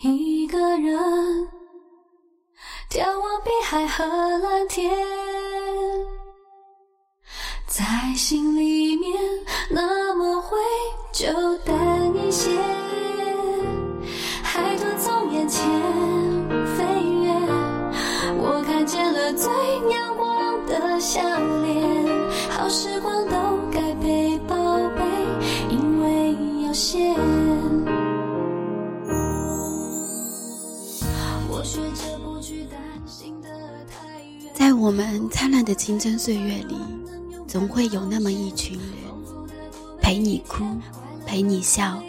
一个人眺望碧海和蓝天，在心里面那么灰就淡一些。海豚从眼前飞越，我看见了最阳光的笑脸。好时在我们灿烂的青春岁月里，总会有那么一群人，陪你哭，陪你笑，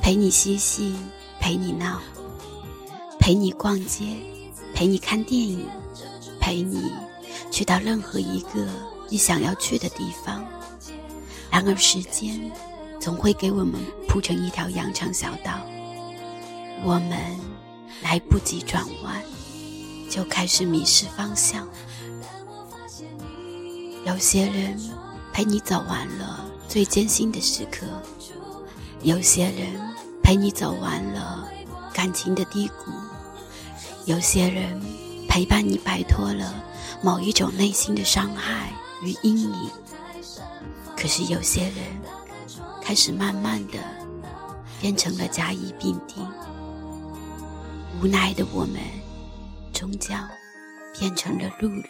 陪你嬉戏，陪你闹，陪你逛街，陪你看电影，陪你去到任何一个你想要去的地方。然而时间总会给我们铺成一条羊肠小道，我们来不及转弯，就开始迷失方向。有些人陪你走完了最艰辛的时刻，有些人陪你走完了感情的低谷，有些人陪伴你摆脱了某一种内心的伤害与阴影。可是有些人开始慢慢的变成了甲乙丙丁，无奈的我们终将变成了路人。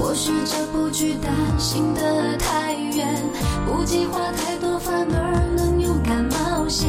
我学着不去担心的太远，不计划太多，反而能勇敢冒险，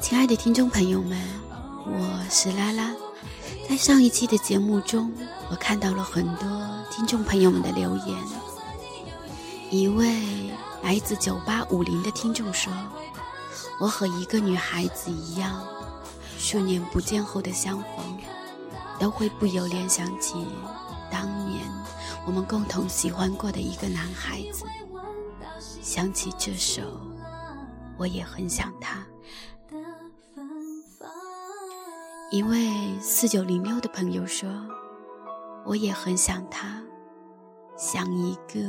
亲爱的听众朋友们，我是拉拉。在上一期的节目中，我看到了很多听众朋友们的留言。一位来自九八五零的听众说：“我和一个女孩子一样，数年不见后的相逢，都会不由联想起当年我们共同喜欢过的一个男孩子。想起这首，我也很想他。”一位四九零六的朋友说：“我也很想他，想一个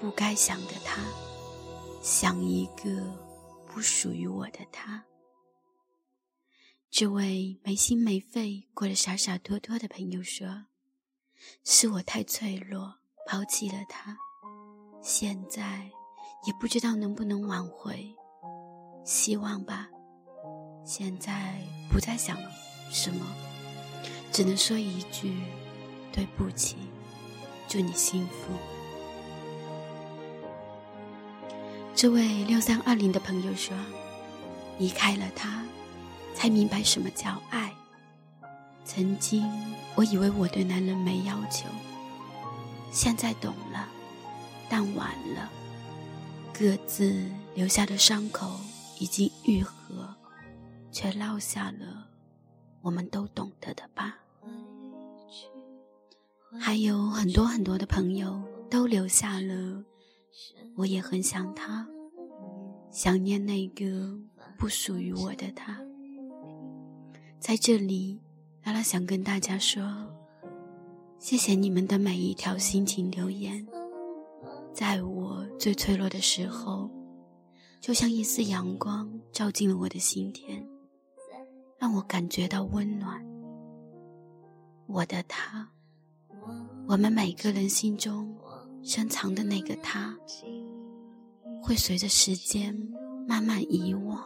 不该想的他，想一个不属于我的他。”这位没心没肺过得傻傻脱脱的朋友说：“是我太脆弱，抛弃了他，现在也不知道能不能挽回，希望吧。现在不再想了。”什么？只能说一句对不起，祝你幸福。这位六三二零的朋友说：“离开了他，才明白什么叫爱。曾经我以为我对男人没要求，现在懂了，但晚了。各自留下的伤口已经愈合，却落下了。”我们都懂得的吧。还有很多很多的朋友都留下了，我也很想他，想念那个不属于我的他。在这里，拉拉想跟大家说，谢谢你们的每一条心情留言，在我最脆弱的时候，就像一丝阳光照进了我的心田。让我感觉到温暖，我的他，我们每个人心中深藏的那个他，会随着时间慢慢遗忘。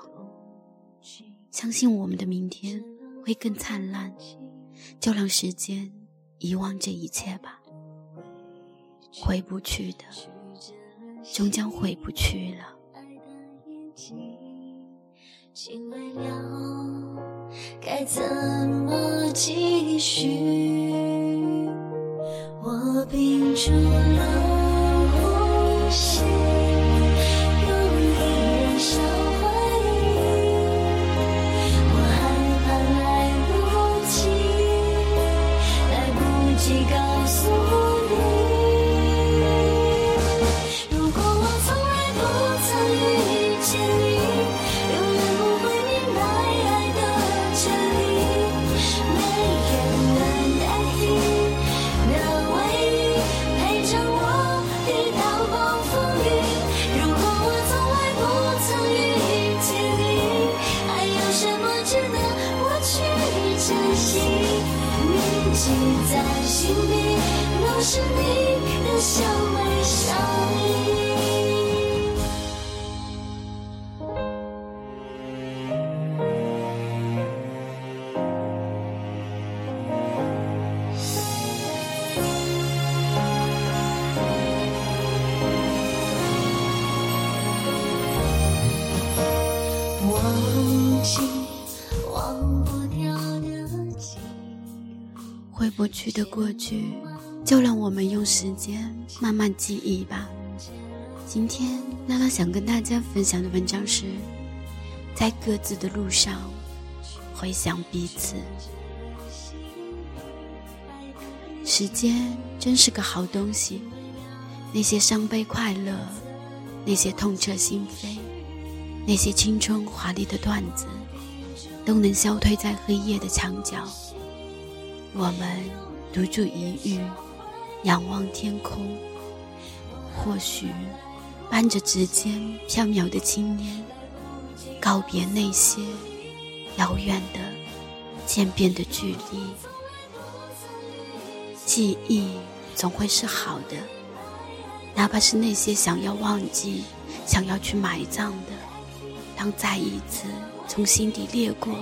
相信我们的明天会更灿烂，就让时间遗忘这一切吧。回不去的，终将回不去了。情未了，该怎么继续？我屏住了呼吸，不去的过去，就让我们用时间慢慢记忆吧。今天娜娜想跟大家分享的文章是：在各自的路上，回想彼此。时间真是个好东西，那些伤悲快乐，那些痛彻心扉，那些青春华丽的段子，都能消退在黑夜的墙角。我们独住一隅，仰望天空。或许伴着指尖飘渺的青烟，告别那些遥远的、渐变的距离。记忆总会是好的，哪怕是那些想要忘记、想要去埋葬的，当再一次从心底掠过，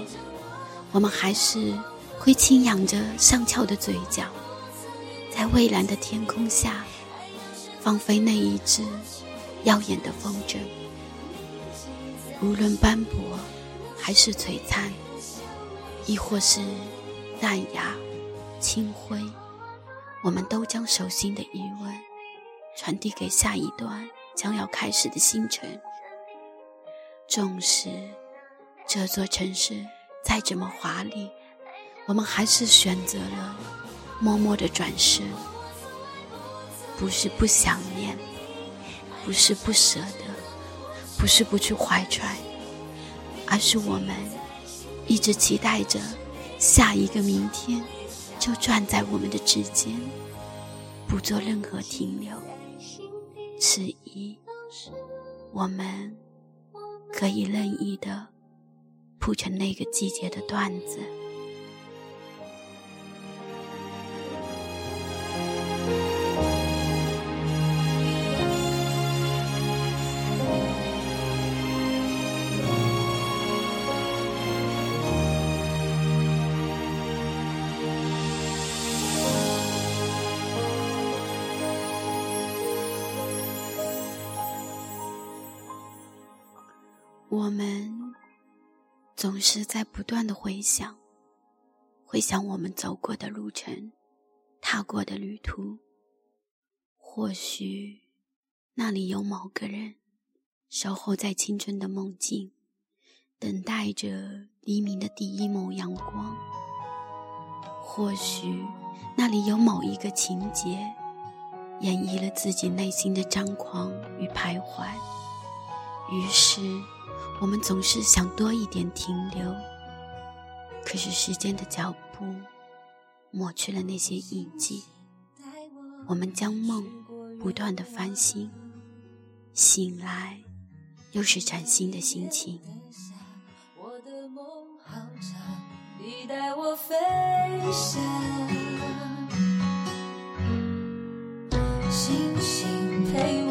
我们还是会轻扬着上翘的嘴角，在蔚蓝的天空下，放飞那一只耀眼的风筝。无论斑驳还是璀璨，亦或是淡雅清辉。我们都将手心的余温传递给下一段将要开始的星辰。纵使这座城市再怎么华丽，我们还是选择了默默的转身。不是不想念，不是不舍得，不是不去怀揣，而是我们一直期待着下一个明天。就转在我们的指尖，不做任何停留。此一，我们可以任意的铺成那个季节的段子。我们总是在不断的回想，回想我们走过的路程，踏过的旅途。或许那里有某个人守候在青春的梦境，等待着黎明的第一抹阳光。或许那里有某一个情节，演绎了自己内心的张狂与徘徊。于是。我们总是想多一点停留，可是时间的脚步抹去了那些印记。我们将梦不断的翻新，醒来又是崭新的心情。我的梦好长，你带我飞翔。星星陪我。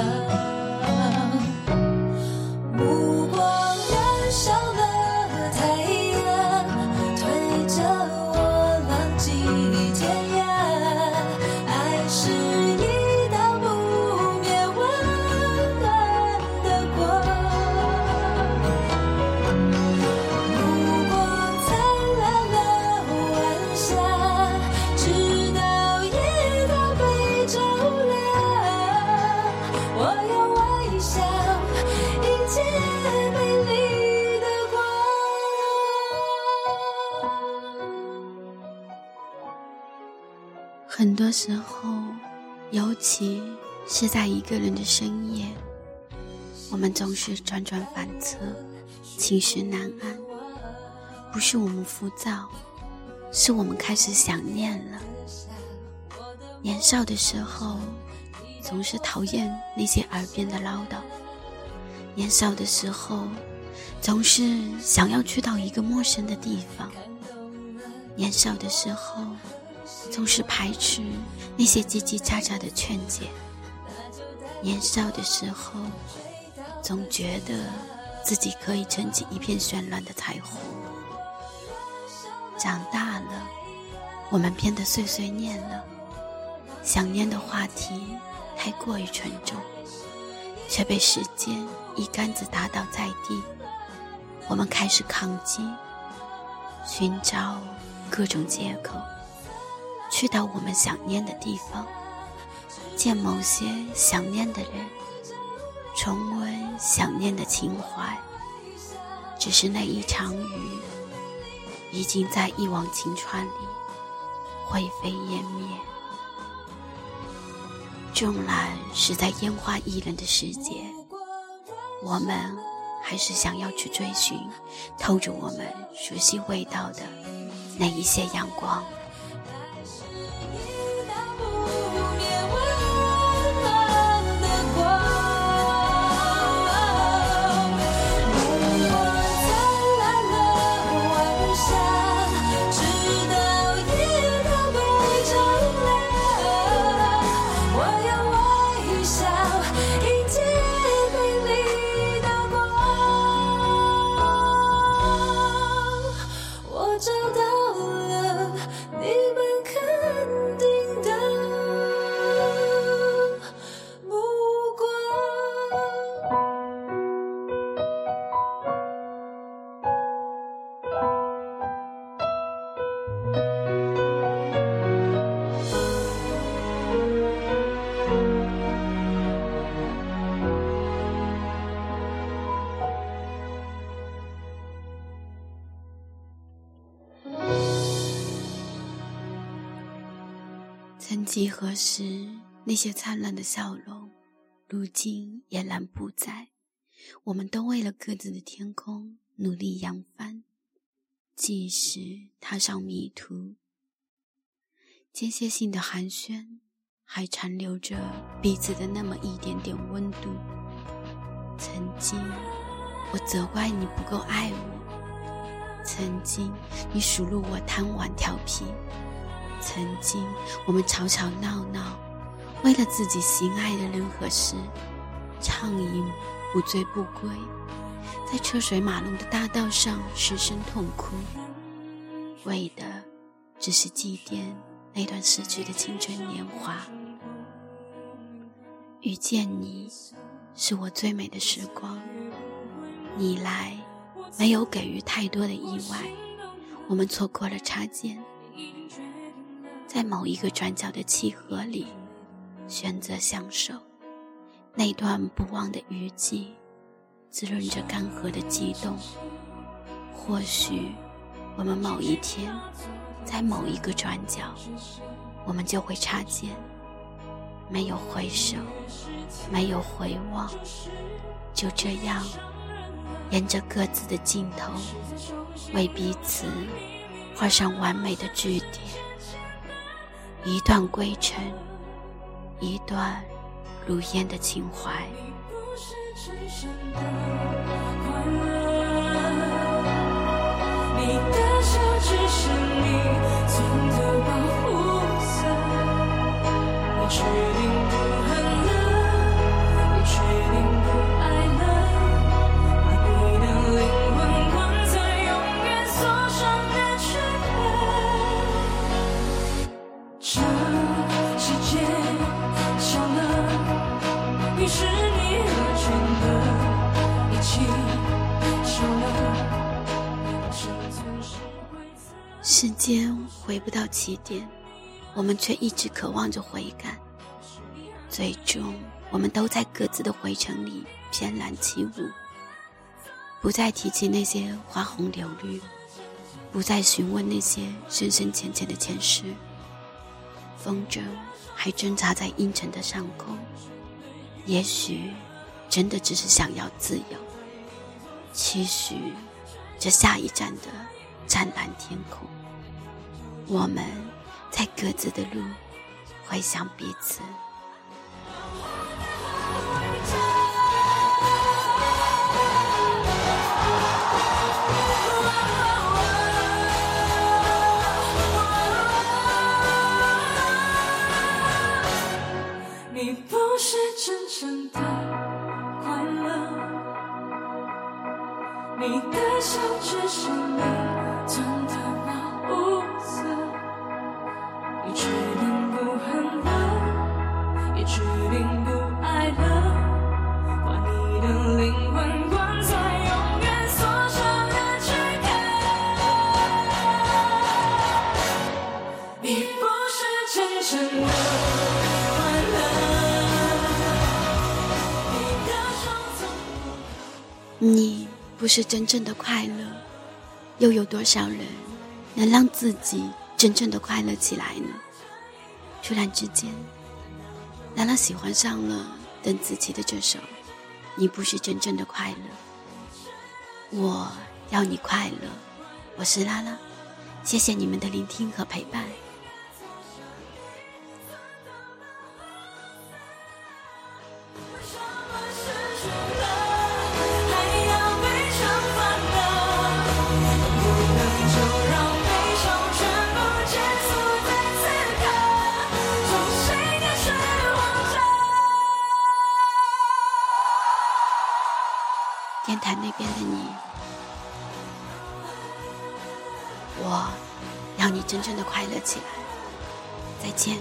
天很多时候，尤其是在一个人的深夜，我们总是辗转反侧，情绪难安。不是我们浮躁，是我们开始想念了。年少的时候，总是讨厌那些耳边的唠叨；年少的时候，总是想要去到一个陌生的地方；年少的时候，总是排斥那些叽叽喳喳的劝解。年少的时候，总觉得自己可以撑起一片绚烂的彩虹。长大了，我们变得碎碎念了，想念的话题太过于沉重，却被时间一竿子打倒在地。我们开始抗击，寻找各种借口。去到我们想念的地方，见某些想念的人，重温想念的情怀。只是那一场雨，已经在一往情川里灰飞烟灭。纵然是在烟花易冷的世界，我们还是想要去追寻透着我们熟悉味道的那一些阳光。时，那些灿烂的笑容，如今俨然不在。我们都为了各自的天空努力扬帆，即使踏上迷途，间歇性的寒暄，还残留着彼此的那么一点点温度。曾经，我责怪你不够爱我；曾经，你数落我贪玩调皮。曾经，我们吵吵闹闹，为了自己心爱的人和事，畅饮不醉不归，在车水马龙的大道上失声痛哭，为的只是祭奠那段逝去的青春年华。遇见你，是我最美的时光。你来，没有给予太多的意外，我们错过了擦肩。在某一个转角的契合里，选择相守。那段不忘的雨季，滋润着干涸的悸动。或许，我们某一天，在某一个转角，我们就会擦肩。没有回首，没有回望，就这样，沿着各自的尽头，为彼此画上完美的句点。一段归尘，一段如烟的情怀。你的手只是你存的保护色。确定回不到起点，我们却一直渴望着回甘。最终，我们都在各自的回程里翩然起舞，不再提起那些花红柳绿，不再询问那些深深浅浅的前世。风筝还挣扎在阴沉的上空，也许真的只是想要自由，期许这下一站的湛蓝天空。我们在各自的路回想彼此。是真正的快乐，又有多少人能让自己真正的快乐起来呢？突然之间，兰兰喜欢上了邓紫棋的这首《你不是真正的快乐》，我要你快乐。我是拉拉，谢谢你们的聆听和陪伴。边的你，我要你真正的快乐起来。再见。